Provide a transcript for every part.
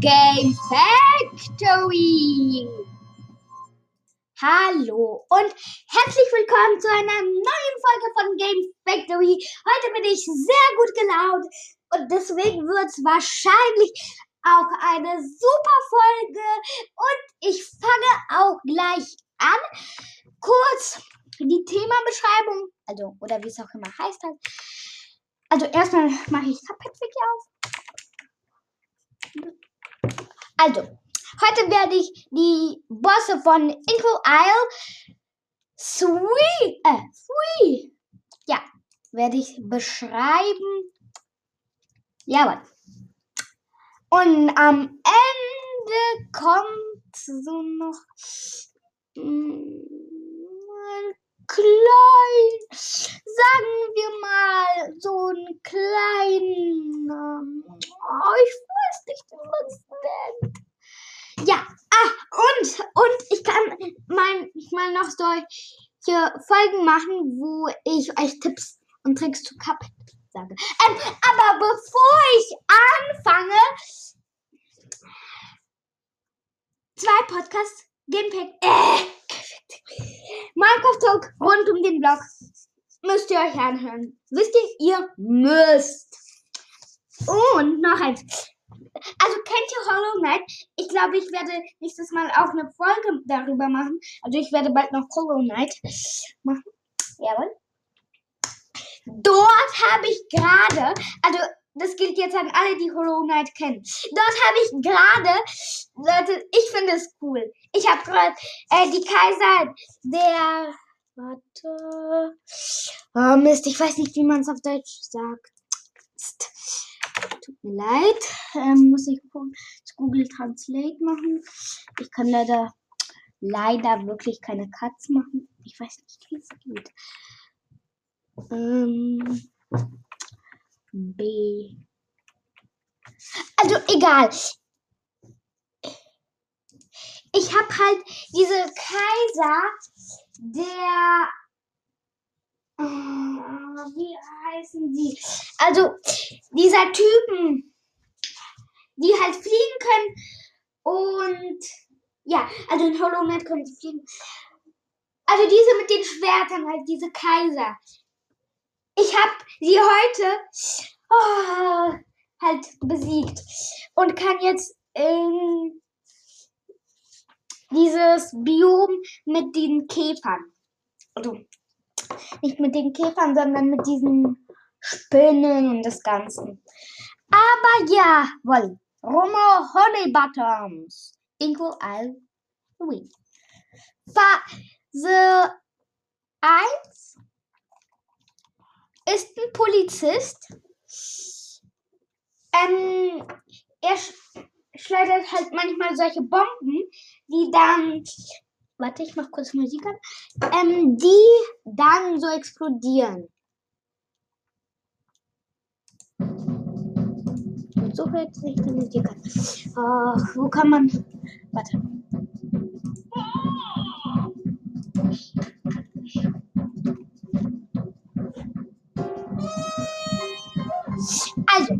Game Factory. Hallo und herzlich willkommen zu einer neuen Folge von Game Factory. Heute bin ich sehr gut gelaunt und deswegen wird es wahrscheinlich auch eine super Folge und ich fange auch gleich an. Kurz die Themabeschreibung, also oder wie es auch immer heißt halt. Also erstmal mache ich Cuphead-Wiki auf. Also, heute werde ich die Bosse von Inkle Isle Three, äh, Three, ja, werde ich beschreiben. Jawohl. Und am Ende kommt so noch ein klein, sagen wir mal, so ein kleinen, oh, ich weiß nicht, wie man es nennt. Ja, ah, und, und ich kann manchmal noch solche Folgen machen, wo ich euch Tipps und Tricks zu Cuphead sage. Ähm, aber bevor ich anfange, zwei Podcasts, Gamepack, äh, Minecraft Talk rund um den Blog. Müsst ihr euch anhören. Wisst ihr, ihr müsst. Und noch eins. Also kennt ihr Hollow Knight? Ich glaube, ich werde nächstes Mal auch eine Folge darüber machen. Also ich werde bald noch Hollow Knight machen. Jawohl. Dort habe ich gerade, also das gilt jetzt an alle, die Hollow Knight kennen. Dort habe ich gerade, Leute, ich finde es cool. Ich habe gerade äh, die Kaiser der, warte, oh Mist, ich weiß nicht, wie man es auf Deutsch sagt. Tut mir leid, ähm, muss ich Google Translate machen. Ich kann leider, leider wirklich keine Cuts machen. Ich weiß nicht, wie es geht. Ähm, B. Also egal. Ich habe halt diese Kaiser, der äh, wie heißen die? Also dieser Typen, die halt fliegen können und ja, also in Hollow Knight können sie fliegen. Also diese mit den Schwertern, halt diese Kaiser. Ich habe sie heute oh, halt besiegt und kann jetzt in dieses Biom mit den Käfern. Also nicht mit den Käfern, sondern mit diesen Spinnen und das Ganze. Aber ja, wohl. Romo Honey Bottoms. Equal all we. Phase 1 ist ein Polizist. Ähm, er sch schleudert halt manchmal solche Bomben, die dann. Warte, ich mach kurz Musik an. Ähm, die dann so explodieren. Und so hört sich die Musik an. Uh, wo kann man. Warte. Also,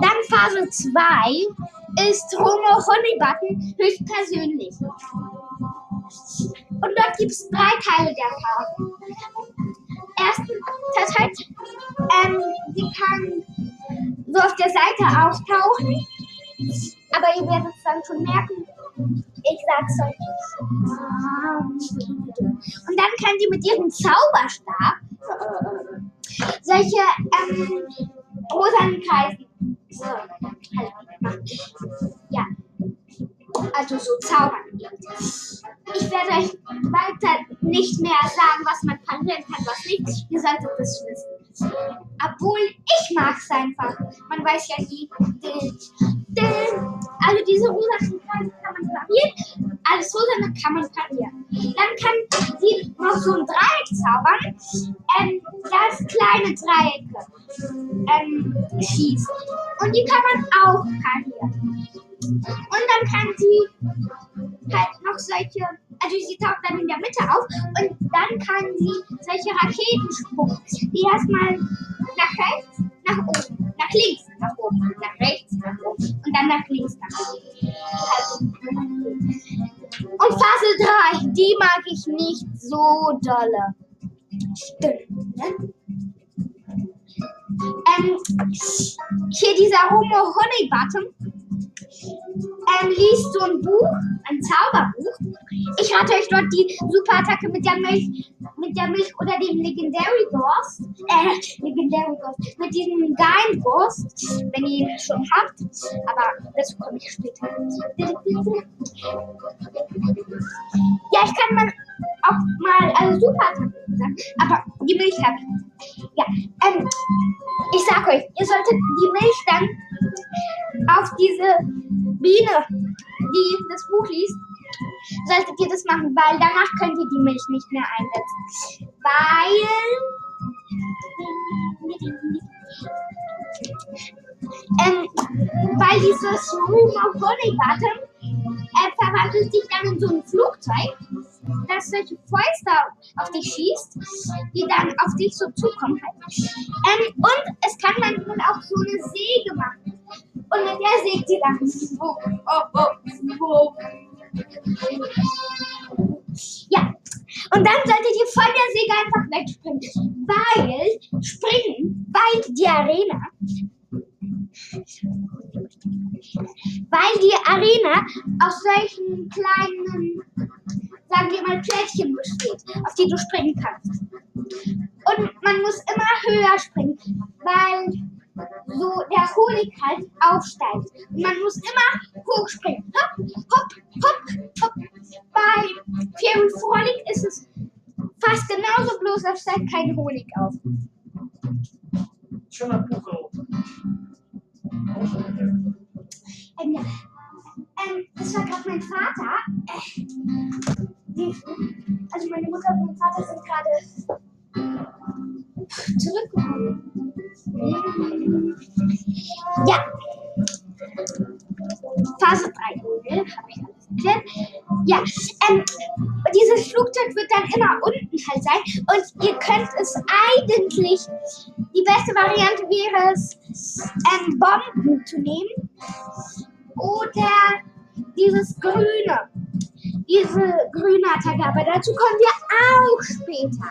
dann Phase 2 ist Homo Honeybutton höchstpersönlich. Und dort gibt es drei Teile der Phase. Erstens, das heißt, ähm, sie kann so auf der Seite auftauchen, aber ihr werdet es dann schon merken, ich sag's euch nicht. Und dann kann sie mit ihrem Zauberstab solche ähm, rosanen Kreisen. So, halt, ja. Also so zaubern. Ich werde euch weiter nicht mehr sagen, was man parieren kann, was nicht. Ihr solltet das wissen. Obwohl ich mag es einfach. Man weiß ja nie. Also diese rosanen Kreise kann man parieren. Alles rosane kann man parieren. Dann kann sie noch so ein Dreieck zaubern. Ähm, das kleine Dreiecke ähm, schießen. Und die kann man auch parieren. Und dann kann sie halt noch solche also sie taucht dann in der Mitte auf und dann kann sie solche Raketen spucken, die erstmal nach rechts, nach oben, nach links, nach oben, nach rechts, nach oben und dann nach links, nach oben. Und Phase 3, die mag ich nicht so dolle. Stimmt, ne? Ähm, hier dieser Homo Honeybottom ähm, liest so ein Buch, ein Zauberbuch. Ich rate euch dort die Superattacke mit der Milch, mit der Milch oder dem Legendary Ghost, äh, Legendary Ghost, mit diesem Gein Ghost, wenn ihr ihn schon habt. Aber dazu komme ich später. Ja, ich kann mal auch mal also Superattacken sagen, aber die Milch habe ich. Ja, ähm, ich sag euch, ihr solltet die Milch dann auf diese Biene, die das Buch liest, solltet ihr das machen, weil danach könnt ihr die Milch nicht mehr einsetzen. Weil. Ähm, weil dieses Room of Honey Bottom äh, verwandelt sich dann in so ein Flugzeug, das solche Fäuste auf dich schießt, die dann auf dich so zukommen. Halt. Ähm, und es kann manchmal auch so eine Säge machen. Und mit der sägt sie dann. Oh, oh, oh, ja, und dann solltet ihr von der Säge einfach wegspringen, weil springen, weil die Arena weil die Arena aus solchen kleinen, sagen wir mal, Plättchen besteht, auf die du springen kannst. Und man muss immer höher springen, weil so der Honig halt aufsteigt. Und man muss immer hochspringen. Hopp, hopp, hopp, hopp. Bei Fairy Frolic ist es fast genauso, bloß da steigt kein Honig auf. Schöner Buch. Ähm, ja. ähm, das war gerade mein Vater. Äh, also meine Mutter und mein Vater sind gerade zurückgekommen. Ja. Phase 3, habe ich alles erklärt. Ja, ähm, dieses Flugzeug wird dann immer unten halt sein und ihr könnt es eigentlich, die beste Variante wäre es, ähm, Bomben zu nehmen oder dieses Grüne. Diese grüne Attacke, aber dazu kommen wir auch später.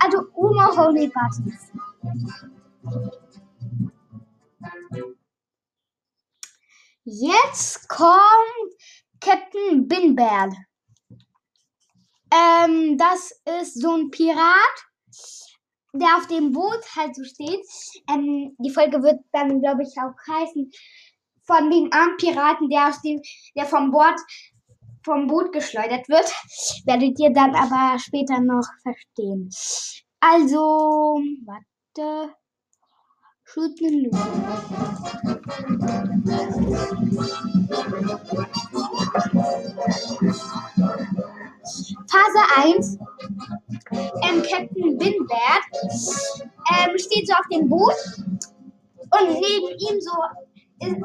Also Umo Holy Buttons. Jetzt kommt Captain Binbad. Ähm, das ist so ein Pirat, der auf dem Boot halt so steht. Ähm, die Folge wird dann, glaube ich, auch heißen von dem armen Piraten, der aus dem, der vom Bord vom Boot geschleudert wird, werdet ihr dann aber später noch verstehen. Also, warte. Schütteln. Phase 1. Ähm, Captain Windbert ähm, steht so auf dem Boot und neben ihm so ist,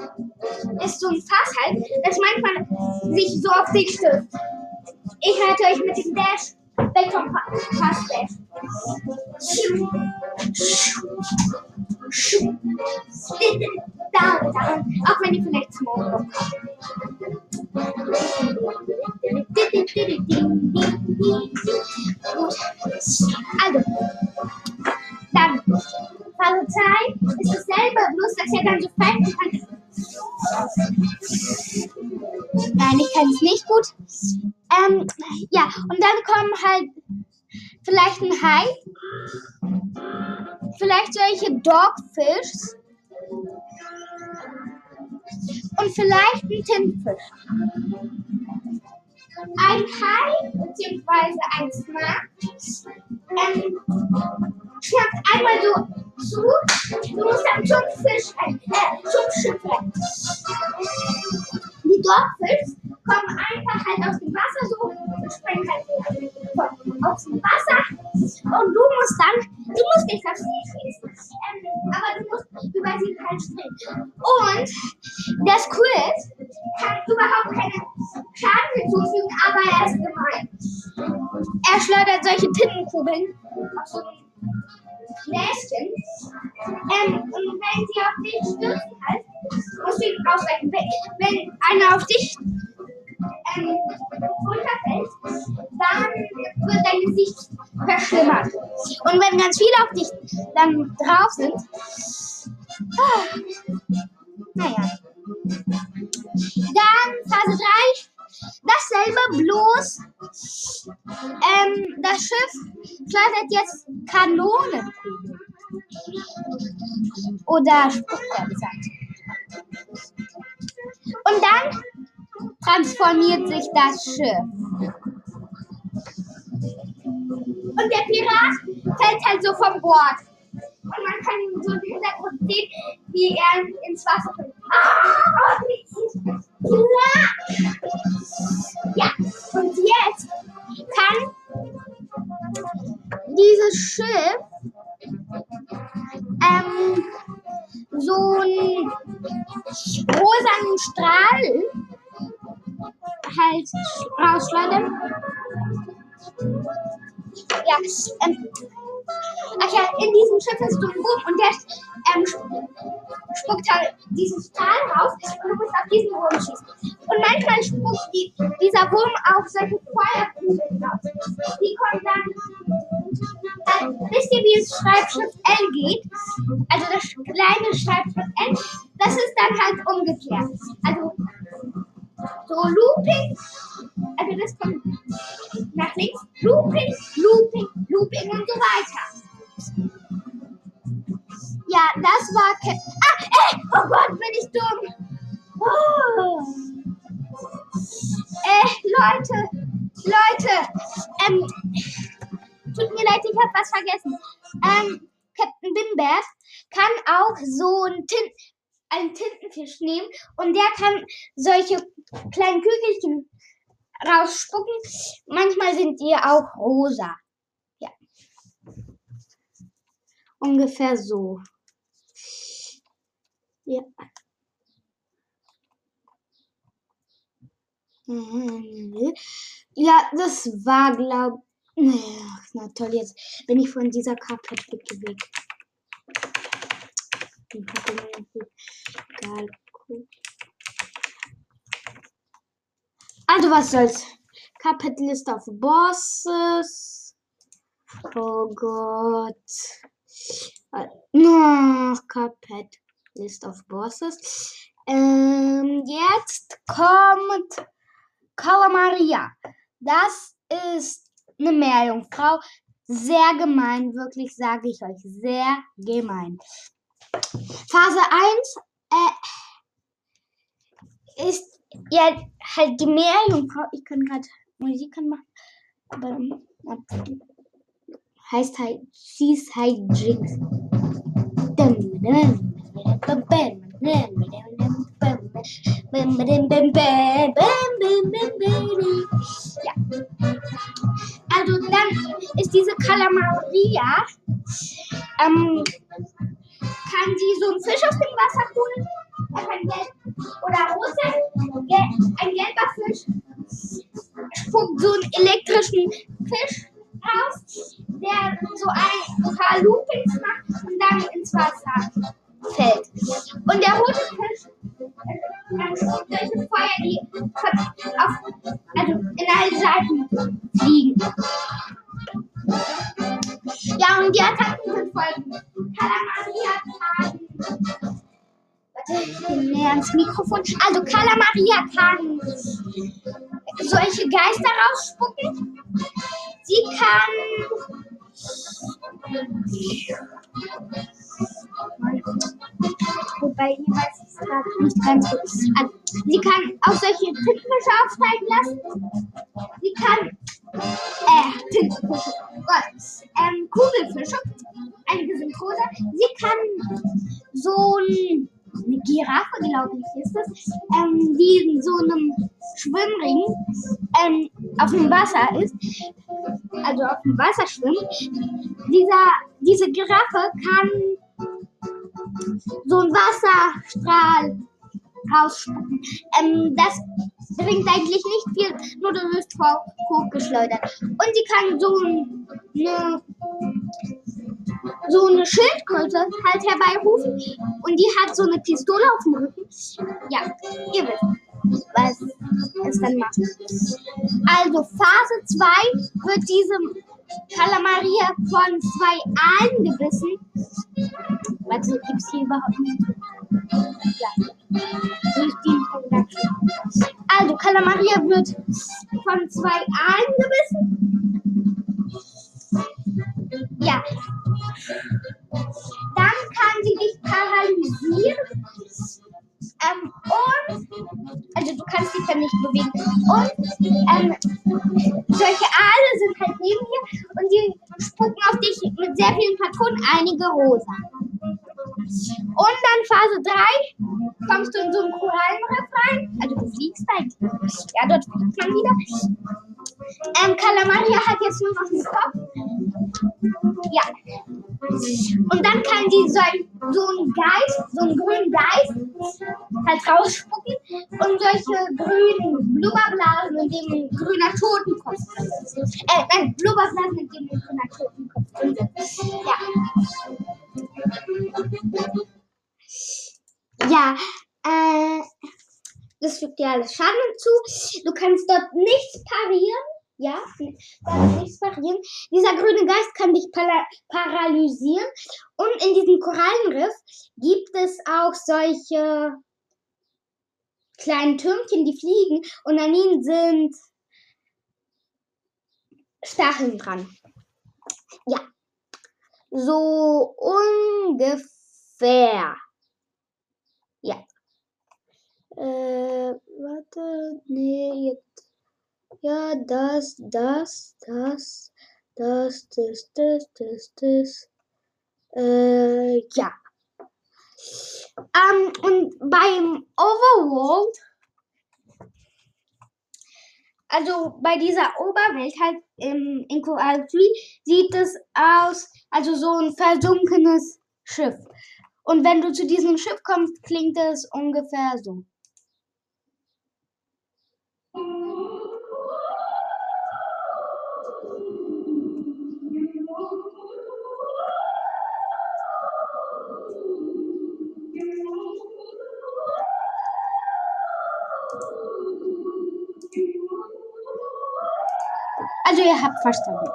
ist so ein Fass halt, das manchmal sich so auf sich stößt. Ich halte euch mit dem Dash weg vom Fass Dash. Down, down, auch wenn ihr vielleicht Smoke bekommt. Gut. Also, dann Phase 2 ist dasselbe, bloß dass er dann so falten kann. Nein, ich kann es nicht gut. Ähm, ja, und dann kommen halt vielleicht ein Hai, vielleicht solche Dogfish und vielleicht ein Tintenfisch. Ein Hai bzw. ein Smart ähm, schnappt einmal so zu. Du musst dann zum Fisch rein, äh, zum Schiff rein. Die Dorffisch kommen einfach halt aus dem Wasser so und springen halt von, aus dem Wasser. Und du musst dann, du musst nicht auf sie schießen, ähm, aber du musst über sie halt springen. Und der Squid kann überhaupt keine Schaden hinzufügen, aber er ist gemein. Er schleudert solche Tintenkugeln auf so ein Gläschen. Ähm, und wenn sie auf dich stürzen halt, musst du ihn ausweichen. Wenn, wenn einer auf dich ähm, runterfällt, dann wird dein Gesicht verschlimmert. Und wenn ganz viele auf dich dann drauf sind, ah, naja. Dann Phase 3, dasselbe, bloß ähm, das Schiff schleudert jetzt Kanonen. Oder spuckt er gesagt. Und dann transformiert sich das Schiff. Und der Pirat fällt halt so vom Bord. Und man kann so im Hintergrund sehen, wie er ins Wasser fällt. Ah! Ja, und jetzt kann dieses Schiff ähm, so einen rosanen Strahl halt rausschleudern. Ja, ähm, ach ja, in diesem Schiff ist so ein Wurm und der ähm, spuckt halt diesen Strahl raus und du musst auf diesen Wurm schießen. Und manchmal spuckt die, dieser Wurm auch solche Feuerkugeln raus. Die kommen dann, dann, wisst ihr, wie das Schreibschrift L geht? Also das kleine Schreibschrift L, das ist dann halt umgekehrt. Also so Looping, also das kommt nach links, Looping, Looping, Looping und so weiter. Ja, das war. Ke ah, ey, oh Gott, bin ich dumm. Oh. Äh, Leute, Leute, ähm, tut mir leid, ich habe was vergessen. Ähm, Captain Bimbert kann auch so ein Tint einen Tintenfisch nehmen und der kann solche kleinen Kügelchen rausspucken. Manchmal sind die auch rosa. Ja. Ungefähr so. Ja. Ja, das war, glaub. Na toll, jetzt bin ich von dieser Carpet-Wicke weg. Also was soll's. Kapitel of Bosses. Oh Gott. Noch Kapitel of Bosses. Ähm, jetzt kommt Kalamaria. Das ist eine Meerjungfrau. Sehr gemein, wirklich sage ich euch. Sehr gemein. Phase 1 äh, ist ja halt die Meerjungfrau. Ich kann gerade Musik anmachen, aber heißt halt, sie ist halt Jinx. Ja. Also dann ist diese Kalamaria ähm, kann sie so einen Fisch aus dem Wasser holen. Er gelb oder sein. Ein gelber Fisch spuckt so einen elektrischen Fisch raus, der so ein paar Loopings macht und dann ins Wasser fällt. Und der rote Fisch spuckt solche Feuer, die auf, also in alle Seiten fliegen. Ja, und die Attacken Näher ans Mikrofon. Also, Kalamaria kann solche Geister rausspucken. Sie kann. Wobei, hier weiß es gerade nicht ganz gut. Also, sie kann auch solche Tintenfische aufsteigen lassen. Sie kann äh, Tintenfische, Gott, ähm, Kugelfische, einige sind rosa. Sie kann so ein, eine Giraffe, glaube ich, ist das, ähm, die in so einem Schwimmring ähm, auf dem Wasser ist, also auf dem Wasser schwimmt. Dieser, diese Giraffe kann so ein Wasserstrahl rausspucken. Ähm, das bringt eigentlich nicht viel, nur du wirst hochgeschleudert. Und sie kann so eine, so eine Schildkröte halt herbeirufen und die hat so eine Pistole auf dem Rücken. Ja, ihr wisst, was es dann macht. Also Phase 2 wird diese Kalamaria von zwei Aalen gebissen. Warte, gibt es hier überhaupt nicht? Ja. Durch die Also, Kalamaria wird von zwei Aalen gebissen. Ja. Dann kann sie dich paralysieren. Ähm, und, also du kannst dich dann nicht bewegen. Und ähm, solche Aale sind halt neben dir und die spucken auf dich mit sehr vielen Patronen, einige rosa. Und dann Phase 3 kommst du in so einen Korallenriff rein. Also du fliegst eigentlich. Ja, dort fliegt man wieder. Ähm, Kalamaria hat jetzt nur noch den Kopf. Ja. Und dann kann die so, ein, so einen Geist, so einen grünen Geist halt rausspucken und solche grünen Blubberblasen, in dem ein grüner Totenkopf. Äh, nein, Blubberblasen, in dem ein grüner Totenkopf. Ja. Ja, äh, das fügt dir alles Schaden zu. Du kannst dort nichts parieren. Ja, darf nichts parieren. Dieser grüne Geist kann dich para paralysieren. Und in diesem Korallenriff gibt es auch solche kleinen Türmchen, die fliegen. Und an ihnen sind Stacheln dran. Ja. So ungefähr. Ja. Äh, warte, nee, jetzt. Ja, das, das, das, das, das, das, das, das. Äh, ja. Ähm, und beim Overworld, also bei dieser Oberwelt halt im, in Coral 3, sieht es aus, also so ein versunkenes Schiff. Und wenn du zu diesem Schiff kommst, klingt es ungefähr so. Ihr habt verstanden.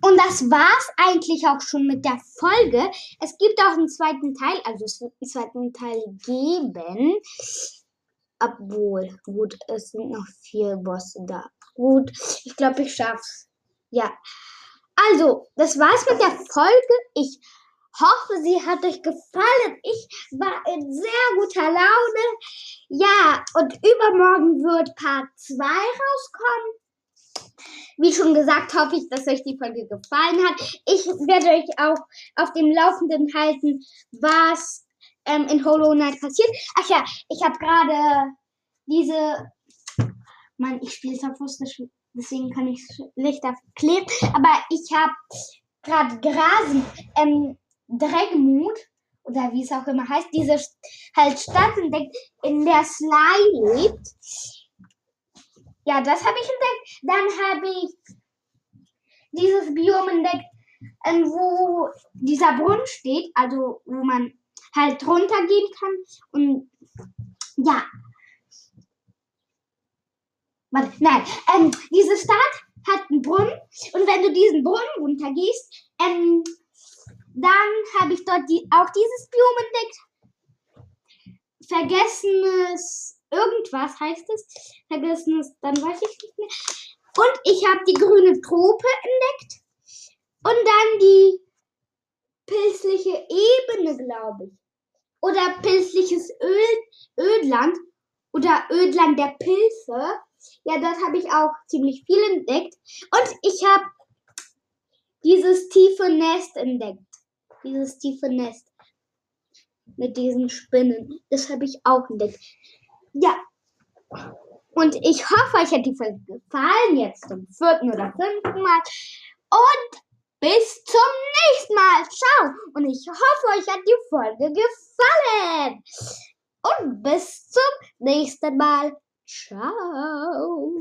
Und das war's eigentlich auch schon mit der Folge. Es gibt auch einen zweiten Teil, also es wird einen zweiten Teil geben. Obwohl, gut, es sind noch vier Bosse da. Gut, ich glaube, ich schaff's. Ja. Also, das war's mit der Folge. Ich hoffe, sie hat euch gefallen. Ich war in sehr guter Laune. Ja, und übermorgen wird Part 2 rauskommen. Wie schon gesagt, hoffe ich, dass euch die Folge gefallen hat. Ich werde euch auch auf dem Laufenden halten, was ähm, in Hollow Knight passiert. Ach ja, ich habe gerade diese. Mann, ich spiele es auf Russisch, deswegen kann ich es schlecht erklären. Aber ich habe gerade Grasen, ähm, Dreckmut, oder wie es auch immer heißt, diese halt Stadt entdeckt, in der Sly lebt. Ja, das habe ich entdeckt. Dann habe ich dieses Biom entdeckt, wo dieser Brunnen steht, also wo man halt runtergehen kann. Und ja. Warte, nein, ähm, diese Stadt hat einen Brunnen und wenn du diesen Brunnen runtergehst, ähm, dann habe ich dort die, auch dieses Biom entdeckt. Vergessenes irgendwas heißt es. Vergessenes, dann weiß ich nicht mehr. Und ich habe die grüne Trope entdeckt. Und dann die pilzliche Ebene, glaube ich. Oder pilzliches Öl, Ödland. Oder Ödland der Pilze. Ja, das habe ich auch ziemlich viel entdeckt. Und ich habe dieses tiefe Nest entdeckt. Dieses tiefe Nest. Mit diesen Spinnen. Das habe ich auch entdeckt. Ja. Und ich hoffe, euch hat die Folge gefallen. Jetzt zum vierten oder fünften Mal. Und bis zum nächsten Mal. Ciao. Und ich hoffe, euch hat die Folge gefallen. Und bis zum nächsten Mal. Ciao.